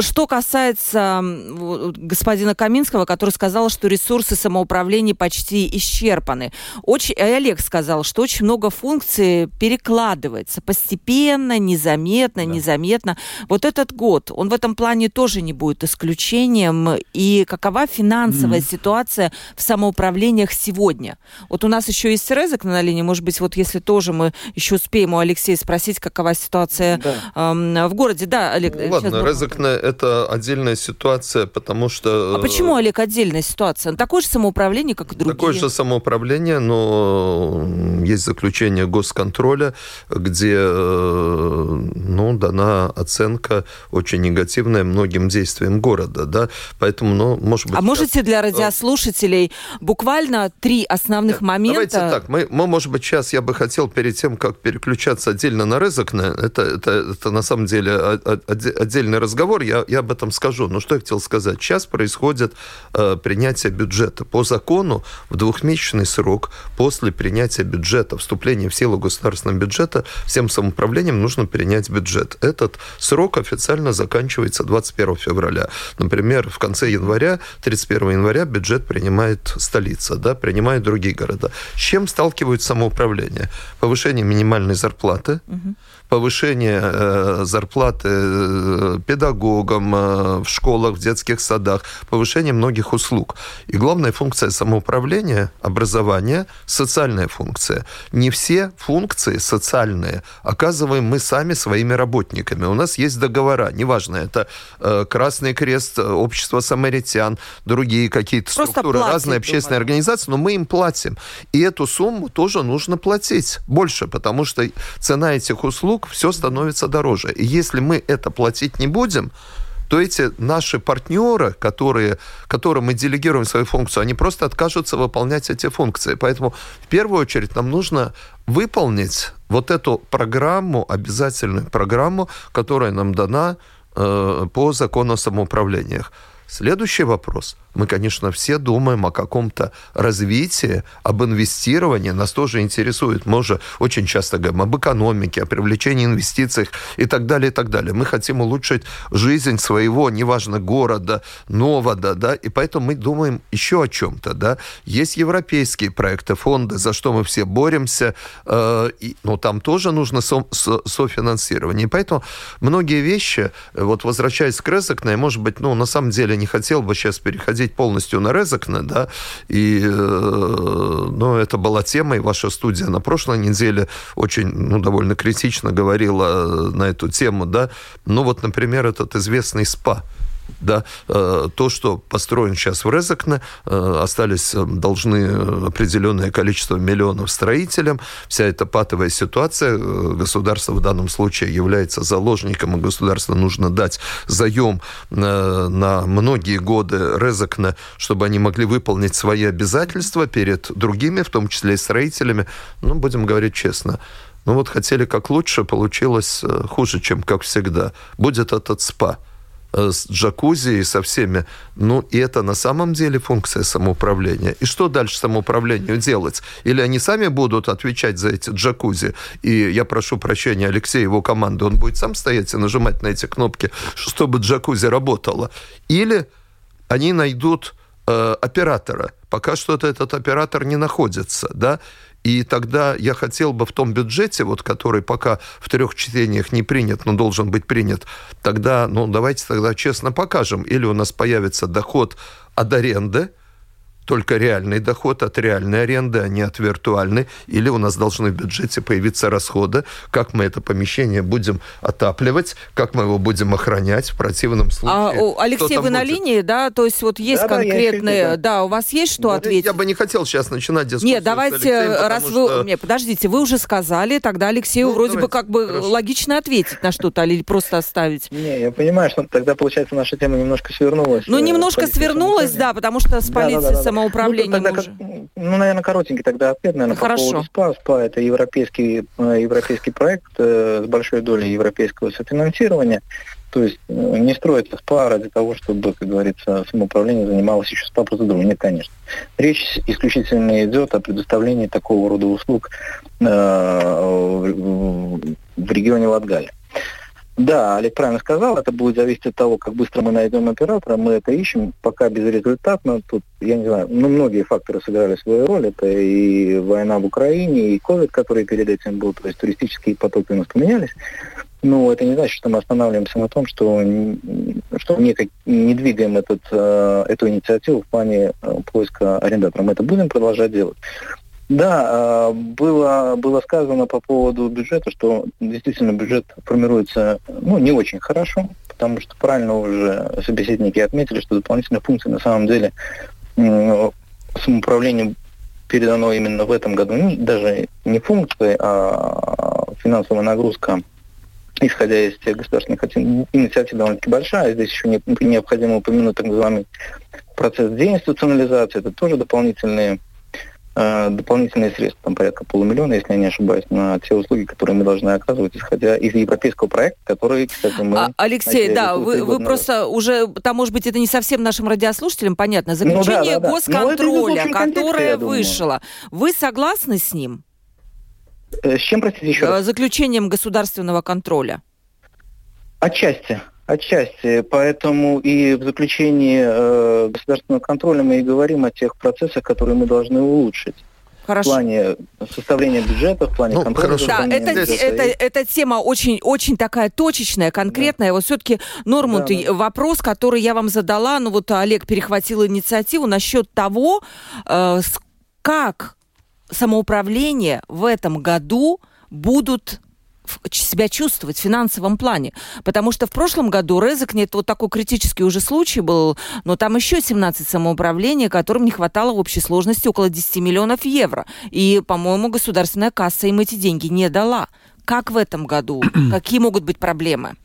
Что касается господина Каминского, который сказал, что ресурсы самоуправления почти исчерпаны. Очень, Олег сказал, что очень много функций перекладывается постепенно, незаметно, да. незаметно. Вот этот год, он в этом плане тоже не будет исключением. И какова финансовая mm. ситуация в самоуправлениях сегодня? Вот у нас еще есть Резок на линии, может быть, вот если тоже мы еще успеем у Алексея спросить, какова ситуация да в городе, да, Олег? Ну, ладно, Резекне – это отдельная ситуация, потому что... А почему, Олег, отдельная ситуация? Такое же самоуправление, как и другие? Такое же самоуправление, но есть заключение госконтроля, где э, ну, дана оценка очень негативная многим действиям города, да, поэтому, ну, может быть... А можете для радиослушателей буквально три основных момента? Давайте так, мы, мы, может быть, сейчас я бы хотел перед тем, как переключаться отдельно на Резекне, это, это, это на самом деле деле отдельный разговор, я, я об этом скажу. Но что я хотел сказать? Сейчас происходит э, принятие бюджета. По закону в двухмесячный срок после принятия бюджета, вступления в силу государственного бюджета, всем самоуправлениям нужно принять бюджет. Этот срок официально заканчивается 21 февраля. Например, в конце января, 31 января бюджет принимает столица, да, принимают другие города. С чем сталкиваются самоуправление? Повышение минимальной зарплаты, угу повышение э, зарплаты э, педагогам э, в школах, в детских садах, повышение многих услуг. И главная функция самоуправления, образования, социальная функция. Не все функции социальные оказываем мы сами своими работниками. У нас есть договора, неважно, это Красный Крест, Общество самаритян, другие какие-то структуры, платят, разные общественные думаю. организации, но мы им платим. И эту сумму тоже нужно платить больше, потому что цена этих услуг услуг все становится дороже. И если мы это платить не будем, то эти наши партнеры, которые, которым мы делегируем свою функцию, они просто откажутся выполнять эти функции. Поэтому в первую очередь нам нужно выполнить вот эту программу, обязательную программу, которая нам дана э, по закону о самоуправлениях. Следующий вопрос – мы, конечно, все думаем о каком-то развитии, об инвестировании. Нас тоже интересует. Мы уже очень часто говорим об экономике, о привлечении инвестиций и так далее, и так далее. Мы хотим улучшить жизнь своего, неважно, города, новода, да, и поэтому мы думаем еще о чем-то, да. Есть европейские проекты, фонды, за что мы все боремся, э, и, но там тоже нужно со, со, софинансирование. И поэтому многие вещи, вот возвращаясь к Резекне, может быть, ну, на самом деле не хотел бы сейчас переходить полностью на Резакне, да, и, э, ну, это была тема, и ваша студия на прошлой неделе очень, ну, довольно критично говорила на эту тему, да, ну, вот, например, этот известный СПА, да, э, то, что построен сейчас в Резакне, э, остались, э, должны определенное количество миллионов строителям. Вся эта патовая ситуация, государство в данном случае является заложником, и государству нужно дать заем на многие годы Резакне, чтобы они могли выполнить свои обязательства перед другими, в том числе и строителями. Ну, будем говорить честно, ну вот хотели как лучше, получилось хуже, чем как всегда. Будет этот СПА – с джакузи и со всеми. Ну, и это на самом деле функция самоуправления. И что дальше самоуправлению делать? Или они сами будут отвечать за эти джакузи? И я прошу прощения Алексея, его команды, он будет сам стоять и нажимать на эти кнопки, чтобы джакузи работала? Или они найдут э, оператора. Пока что этот оператор не находится, да, и тогда я хотел бы в том бюджете, вот, который пока в трех чтениях не принят, но должен быть принят, тогда, ну, давайте тогда честно покажем. Или у нас появится доход от аренды, только реальный доход от реальной аренды, а не от виртуальной, или у нас должны в бюджете появиться расходы, как мы это помещение будем отапливать, как мы его будем охранять в противном А, случае. о, Алексей, вы на будет? линии, да? То есть вот есть я конкретные... иду, да. у вас есть что Да, ответить? Я бы не хотел сейчас начинать дискуссию Нет, с давайте, Алексеем, раз вы... что- Не, подождите, вы уже сказали, тогда Алексею Ну, вроде бы давайте, как бы хорошо. логично ответить на что-то или просто оставить. Не, я понимаю, что тогда, получается, наша тема немножко свернулась. Ну, э, немножко свернулась, да, потому что с Да, полицией да, да, да. Самоуправлением ну, тогда, как- ну, наверное, коротенький тогда ответ, наверное, Хорошо. по поводу СПА. СПА – это европейский, э, европейский проект э, с большой долей европейского софинансирования. То есть э, не строится СПА ради того, чтобы, как говорится, самоуправление занималось еще СПА-процедурой. Нет, конечно. Речь исключительно идет о предоставлении такого рода услуг э, в, в регионе Латгалия. Да, Олег правильно сказал, это будет зависеть от того, как быстро мы найдем оператора. Мы это ищем, пока безрезультатно. Тут, я не знаю, ну, многие факторы сыграли свою роль. Это и война в Украине, и ковид, который перед этим был, то есть туристические потоки у нас поменялись. Но это не значит, что мы останавливаемся на том, что, что не, не двигаем этот, э, эту инициативу в плане э, поиска арендатора. Мы это будем продолжать делать. Да, э, было, было сказано по поводу бюджета, что действительно бюджет формируется ну, не очень хорошо, потому что правильно уже собеседники отметили, что дополнительные функции на самом деле самоуправлению передано именно в этом году не- даже не функции, а финансовая нагрузка, исходя из тех государственных ини- инициатив, довольно-таки большая. Здесь еще не- необходимо упомянуть так называемый процесс деинституционализации. Это тоже дополнительные дополнительные средства, там порядка полумиллиона, если я не ошибаюсь, на те услуги, которые мы должны оказывать, исходя из европейского проекта, который, кстати, мы... А, Алексей, да, вы, вы просто уже, там, может быть, это не совсем нашим радиослушателям понятно, Ну да, заключение да, да. Идет в госконтроля, контексте, которое вышло. Вы согласны с ним? Э, С чем, простите, еще раз? Э, Заключением государственного контроля? Отчасти. Отчасти. Поэтому и в заключении э, государственного контроля мы и говорим о тех процессах, которые мы должны улучшить. В Хорошо. плане составления бюджета, в плане Ну, контроля. хорошо. Да, это, бюджета. это, эта тема очень, очень такая точечная, конкретная. Вот все-таки, Нормунд, Да, да. вопрос, который я вам задала, ну вот Олег перехватил инициативу насчет того, э, как самоуправление в этом году будут в- себя чувствовать в финансовом плане. Потому что в прошлом году Резекне, это вот такой критический уже случай был, но там еще 17 самоуправлений, которым не хватало в общей сложности около 10 миллионов евро. И, по-моему, государственная касса им эти деньги не дала. Как в этом году? Какие могут быть проблемы?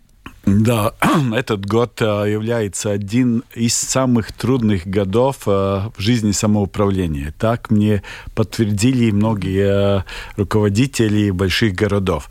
Да, этот год э, является один из самых трудных годов э, в жизни самоуправления. Так мне подтвердили многие э, руководители больших городов.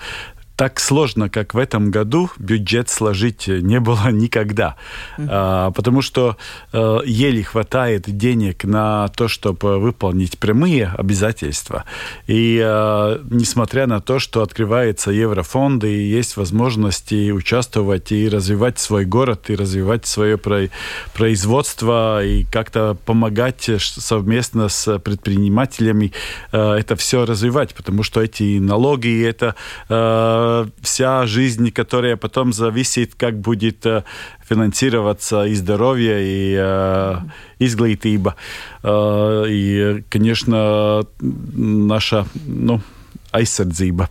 Так сложно, как в этом году, бюджет сложить не было никогда. А, потому что э, еле хватает денег на то, чтобы выполнить прямые обязательства. И э, несмотря на то, что открывается еврофонд и есть возможности участвовать и развивать свой город, и развивать свое про- производство, и как-то помогать э, совместно с предпринимателями э, это все развивать, потому что эти налоги, это э, вся жизнь, которая потом зависит, как будет э, финансироваться и здоровье, и э, изглитība. Э, и, конечно, наша, ну, aizsardzība,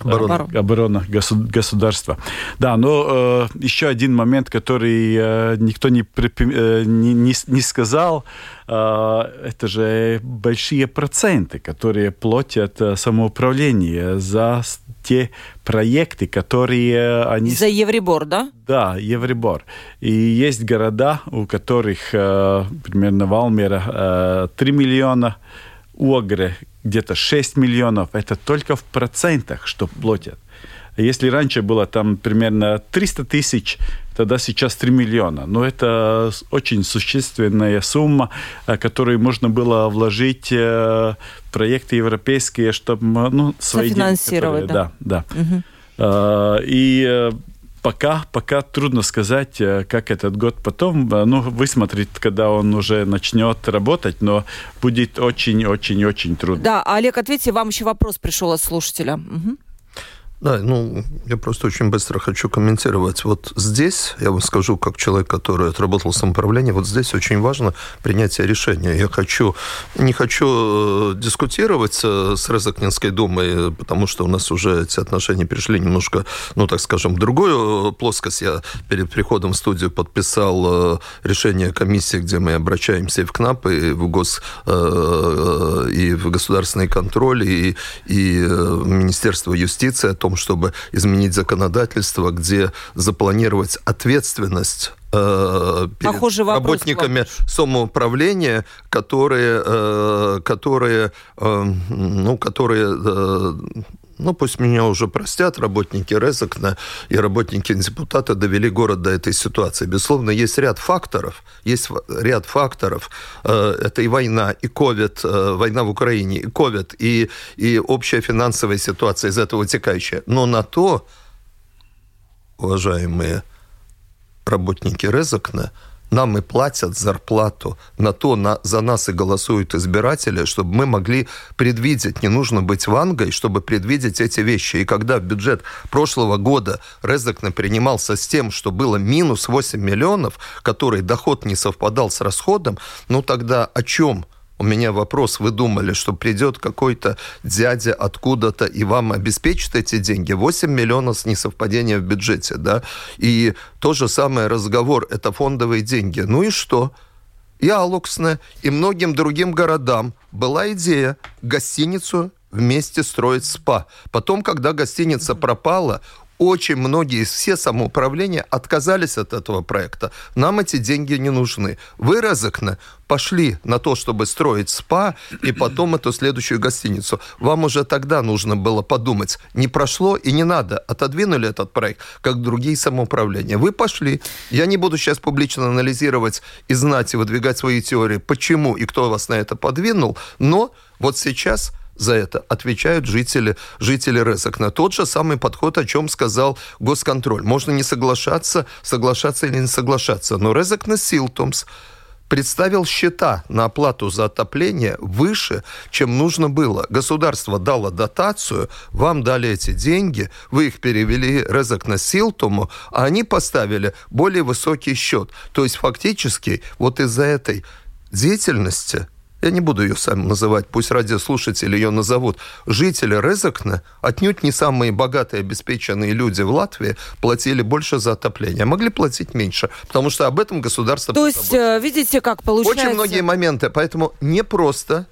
Оборона. оборона госу- государства. Да, но э, еще один момент, который э, никто не, э, не, не сказал, э, это же большие проценты, которые платят э, самоуправление за те проекты, которые они За Евребор, да? да, Евробор. И есть города, у которых э, примерно Валмера э, 3 миллиона, Огре где-то 6 миллионов. Это только в процентах, что платят. Если раньше было там примерно 300 тысяч, тогда сейчас 3 миллиона. Но это очень существенная сумма, э, которую можно было вложить э, в проекты европейские, чтобы ну, свои деньги, которые- да. да, да. Э, И пока, пока трудно сказать, как этот год потом, ну, высмотреть, когда он уже начнет работать, но будет очень-очень-очень трудно. Да, Олег, ответьте, вам еще вопрос пришел от слушателя. Мгм. Да, ну, я просто очень быстро хочу комментировать. Вот здесь, я вам скажу, как человек, который отработал самоуправление, вот здесь очень важно принятие решения. Я хочу, не хочу э, дискутировать э, с Резакнинской думой, потому что у нас уже эти отношения перешли немножко, ну, так скажем, в другую плоскость. Я перед приходом в студию подписал э, решение комиссии, где мы обращаемся и в КНАП, и в ГОС, и в государственный контроль, и, и в Министерство юстиции о том, том, чтобы изменить законодательство, где запланировать ответственность э, перед Похожий работниками самоуправления, которые, э, которые, э, ну, которые ну, пусть меня уже простят, работники Резекна и работники депутата довели город до этой ситуации. Безусловно, есть ряд факторов, есть ряд факторов. Это и война, и ковид, война в Украине, и ковид, и, и общая финансовая ситуация из этого вытекающая. Но на то, уважаемые работники Резекна, нам и платят зарплату, на то на, за нас и голосуют избиратели, чтобы мы могли предвидеть, не нужно быть вангой, чтобы предвидеть эти вещи. И когда в бюджет прошлого года Резакна принимался с тем, что было минус 8 миллионов, который доход не совпадал с расходом, ну тогда о чем у меня вопрос, вы думали, что придет какой-то дядя откуда-то и вам обеспечит эти деньги? 8 миллионов с несовпадения в бюджете, да? И то же самое разговор, это фондовые деньги. Ну и что? И Алуксне, и многим другим городам была идея гостиницу вместе строить СПА. Потом, когда гостиница пропала, очень многие, все самоуправления отказались от этого проекта. Нам эти деньги не нужны. Вы, Розыкна, пошли на то, чтобы строить СПА и потом эту следующую гостиницу. Вам уже тогда нужно было подумать. Не прошло и не надо. Отодвинули этот проект, как другие самоуправления. Вы пошли. Я не буду сейчас публично анализировать и знать, и выдвигать свои теории, почему и кто вас на это подвинул, но вот сейчас за это отвечают жители, жители Резакна. Тот же самый подход, о чем сказал госконтроль. Можно не соглашаться, соглашаться или не соглашаться. Но Резакна Силтомс представил счета на оплату за отопление выше, чем нужно было. Государство дало дотацию, вам дали эти деньги, вы их перевели резок на Силтуму, а они поставили более высокий счет. То есть фактически вот из-за этой деятельности я не буду ее сам называть, пусть радиослушатели ее назовут, жители Резакна, отнюдь не самые богатые, обеспеченные люди в Латвии, платили больше за отопление. Могли платить меньше, потому что об этом государство... То есть, э, видите, как получается... Очень многие моменты, поэтому не просто,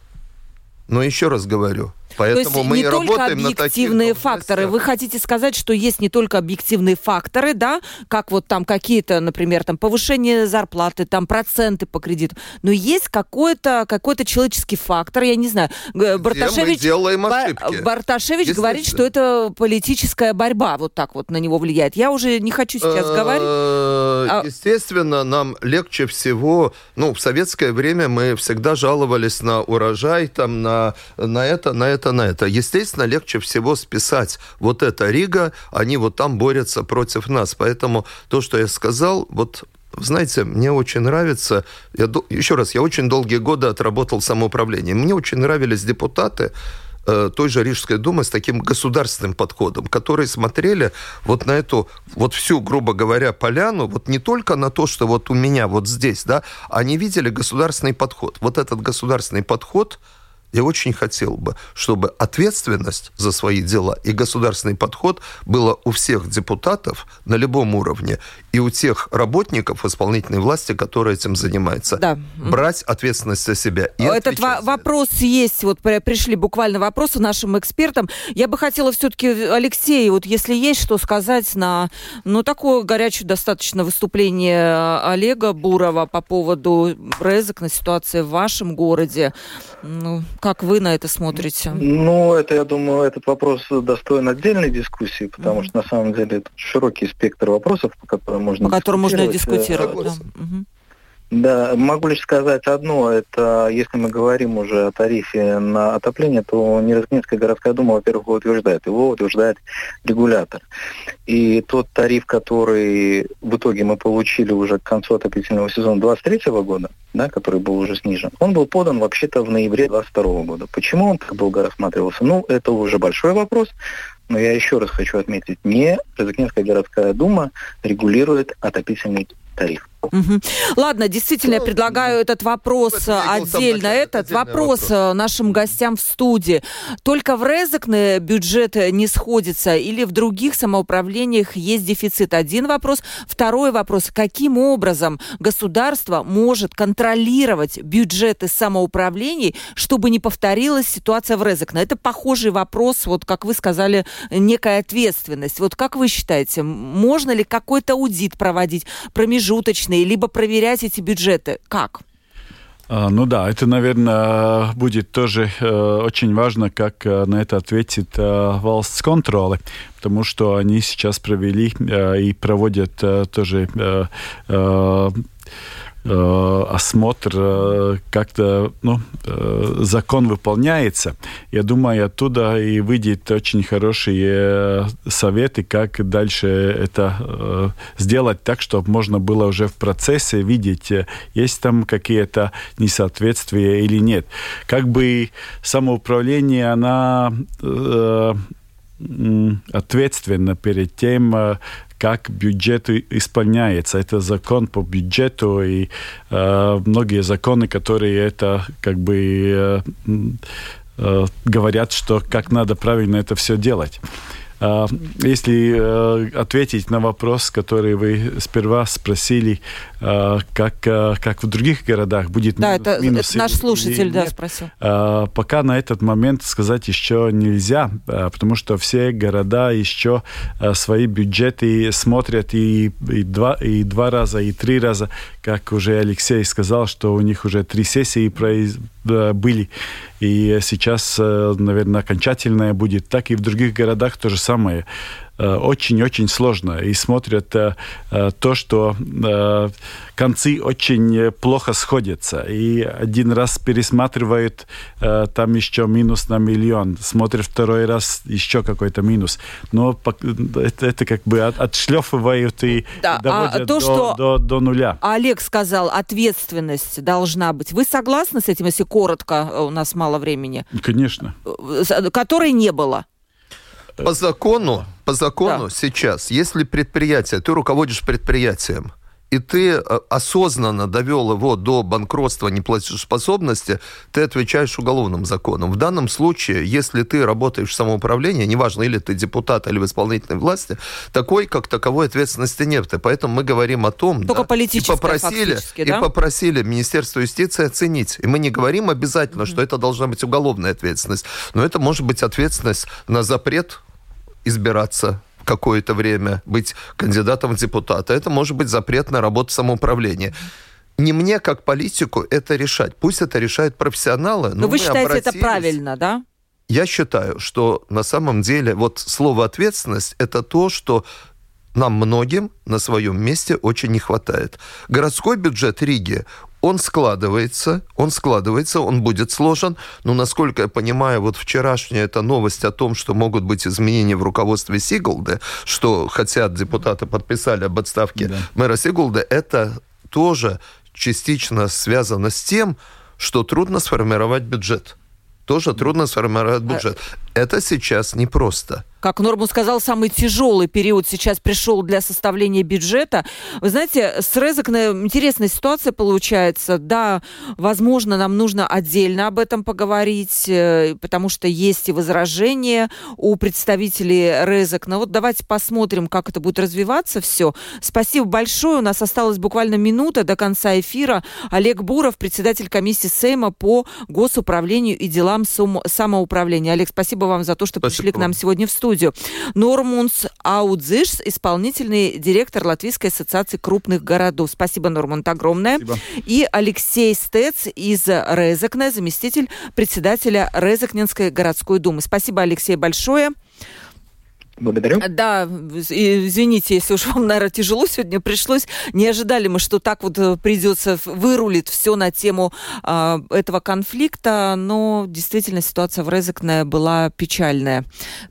но еще раз говорю, Поэтому То есть мы не только объективные таких факторы. Вы хотите сказать, что есть не только объективные факторы, да, как вот там какие-то, например, там повышение зарплаты, там проценты по кредиту, но есть какой-то какой-то человеческий фактор, я не знаю. Барташевич, делаем ошибки. Барташевич говорит, что это политическая борьба вот так вот на него влияет. Я уже не хочу сейчас э, говорить. А естественно, нам легче всего, ну, в советское время мы всегда жаловались на урожай, там, на, на это, на это это на это. Естественно, легче всего списать вот это Рига, они вот там борются против нас. Поэтому то, что я сказал, вот знаете, мне очень нравится, я, еще раз, я очень долгие годы отработал самоуправление. Мне очень нравились депутаты, э, той же Рижской думы с таким государственным подходом, которые смотрели вот на эту, вот всю, грубо говоря, поляну, вот не только на то, что вот у меня вот здесь, да, они видели государственный подход. Вот этот государственный подход – я очень хотел бы, чтобы ответственность за свои дела и государственный подход было у всех депутатов на любом уровне и у тех работников исполнительной власти, которые этим занимаются. Да. Брать ответственность за себя. И Этот во- вопрос есть. Вот пришли буквально вопросы нашим экспертам. Я бы хотела все-таки, Алексей, вот если есть что сказать на ну, такое горячее достаточно выступление Олега Бурова по поводу Брезок на ситуации в вашем городе. Ну, как вы на это смотрите? Ну, это, я думаю, этот вопрос достоин отдельной дискуссии, потому mm-hmm. что на самом деле это широкий спектр вопросов, по которым можно по которым можно дискутировать. Да. Да, могу лишь сказать одно. Это если мы говорим уже о тарифе на отопление, то Нерезкнинская городская дума, во-первых, утверждает. Его утверждает регулятор. И тот тариф, который в итоге мы получили уже к концу отопительного сезона 2023 года, да, который был уже снижен, он был подан вообще-то в ноябре 2022 года. Почему он так долго рассматривался? Ну, это уже большой вопрос. Но я еще раз хочу отметить, не Резакнинская городская дума регулирует отопительный тариф. Угу. Ладно, действительно, я предлагаю этот вопрос отдельно. Этот вопрос, вопрос э, нашим гостям в студии. Только в Резекне бюджет не сходится или в других самоуправлениях есть дефицит? Один вопрос. Второй вопрос. Каким образом государство может контролировать бюджеты самоуправлений, чтобы не повторилась ситуация в Резекне? Это похожий вопрос, вот как вы сказали, некая ответственность. Вот как вы считаете, можно ли какой-то аудит проводить промежуточный месячные, либо проверять эти бюджеты? Как? А, ну да, это, наверное, будет тоже э, очень важно, как э, на это ответит э, Валстсконтролы, потому что они сейчас провели и проводят тоже э, осмотр э, как-то ну, э, закон выполняется. Я думаю, оттуда и выйдет очень хорошие советы, как дальше это сделать так, чтобы можно было уже в процессе видеть, есть там какие-то несоответствия или нет. Как бы самоуправление, она ответственно перед тем, как бюджет исполняется. Это закон по бюджету и э, многие законы, которые это как бы э, э, говорят, что как надо правильно это все делать. А, если э, ответить на вопрос, который вы сперва спросили, а, как, а, как в других городах будет да, это, минус это наш слушатель да, спросил. Пока на этот момент сказать еще нельзя, потому что все города еще свои бюджеты смотрят и, и, два, и два раза, и три раза, как уже Алексей сказал, что у них уже три сессии произ... были. И сейчас, э, наверное, окончательное будет так. И в других городах то же самое. Э, очень-очень сложно. И смотрят э, то, что концы очень плохо сходятся. И один раз пересматривают, там еще минус на миллион. Смотрят второй раз, еще какой-то минус. Но это, это как бы отшлефывают и да, доводят а то, до, что до, до нуля. Олег сказал, ответственность должна быть. Вы согласны с этим, если коротко? У нас мало времени. Конечно. Которой не было. По закону, по закону да. сейчас, если предприятие, ты руководишь предприятием, и ты э, осознанно довел его до банкротства неплатежеспособности, ты отвечаешь уголовным законом. В данном случае, если ты работаешь в самоуправлении, неважно, или ты депутат, или в исполнительной власти, такой, как таковой ответственности нет. И поэтому мы говорим о том, Только да, и попросили, да? и попросили Министерство юстиции оценить. И мы не говорим обязательно, mm-hmm. что это должна быть уголовная ответственность, но это может быть ответственность на запрет избираться какое-то время, быть кандидатом в депутаты. Это может быть запрет на работу самоуправления не мне, как политику, это решать. Пусть это решают профессионалы. Но, но вы считаете обратились... это правильно, да? Я считаю, что на самом деле вот слово ответственность это то, что нам многим на своем месте очень не хватает. Городской бюджет Риги, он складывается, он складывается, он будет сложен, но, насколько я понимаю, вот вчерашняя эта новость о том, что могут быть изменения в руководстве Сиголды, что хотят депутаты подписали об отставке да. мэра Сиголды, это тоже частично связано с тем, что трудно сформировать бюджет. Тоже трудно сформировать бюджет. Это сейчас непросто. Как Норман сказал, самый тяжелый период сейчас пришел для составления бюджета. Вы знаете, с Резекне интересная ситуация получается. Да, возможно, нам нужно отдельно об этом поговорить, э, потому что есть и возражения у представителей Резекна. Вот давайте посмотрим, как это будет развиваться все. Спасибо большое. У нас осталась буквально минута до конца эфира. Олег Буров, председатель комиссии Сейма по госуправлению и делам самоуправления. Олег, спасибо вам за то, что спасибо. пришли к нам сегодня в студию. Нормунс Аудзиш, исполнительный директор Латвийской ассоциации крупных городов. Спасибо, Нормунд, огромное. Спасибо. И Алексей Стец из Резекне, заместитель председателя Резекненской городской думы. Спасибо, Алексей, большое. Благодарю. Да, извините, если уж вам, наверное, тяжело сегодня пришлось. Не ожидали мы, что так вот э, придется, вырулит все на тему э, этого конфликта, но действительно ситуация в Резекне была печальная.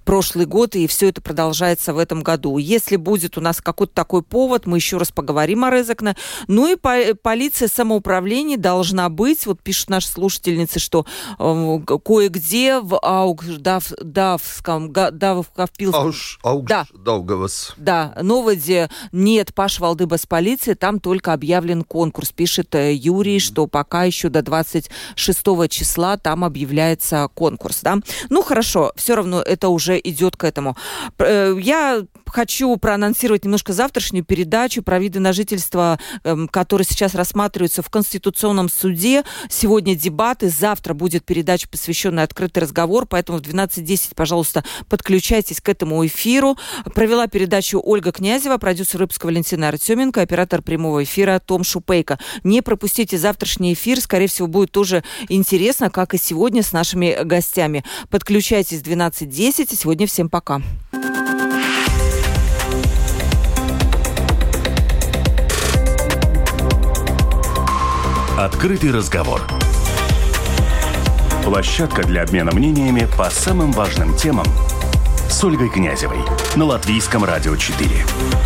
Прошлый год, и все это продолжается в этом году. Если будет у нас какой-то такой повод, мы еще раз поговорим о Резекне. Ну и по полиция самоуправления должна быть, вот пишут наши слушательницы, что э, кое-где в Аугдавском, Давском, Ауш, Ауш да. Даугавас. Да, Новоде нет Паш Валдыба с полиции, там только объявлен конкурс. Пишет э, Юрий, mm-hmm. что пока еще до 26 числа там объявляется конкурс. Да? Ну хорошо, все равно это уже идет к этому. Э, я хочу проанонсировать немножко завтрашнюю передачу про виды на жительство, эм, которые сейчас рассматриваются в Конституционном суде. Сегодня дебаты, завтра будет передача, посвященная открытый разговор, поэтому в 12.10, пожалуйста, подключайтесь к этому эфиру. Провела передачу Ольга Князева, продюсер выпуска Валентина Артеменко, оператор прямого эфира Том Шупейко. Не пропустите завтрашний эфир, скорее всего, будет тоже интересно, как и сегодня с нашими гостями. Подключайтесь в 12.10, сегодня всем пока. Открытый разговор. Площадка для обмена мнениями по самым важным темам – с Ольгой Князевой на Латвийском радио 4.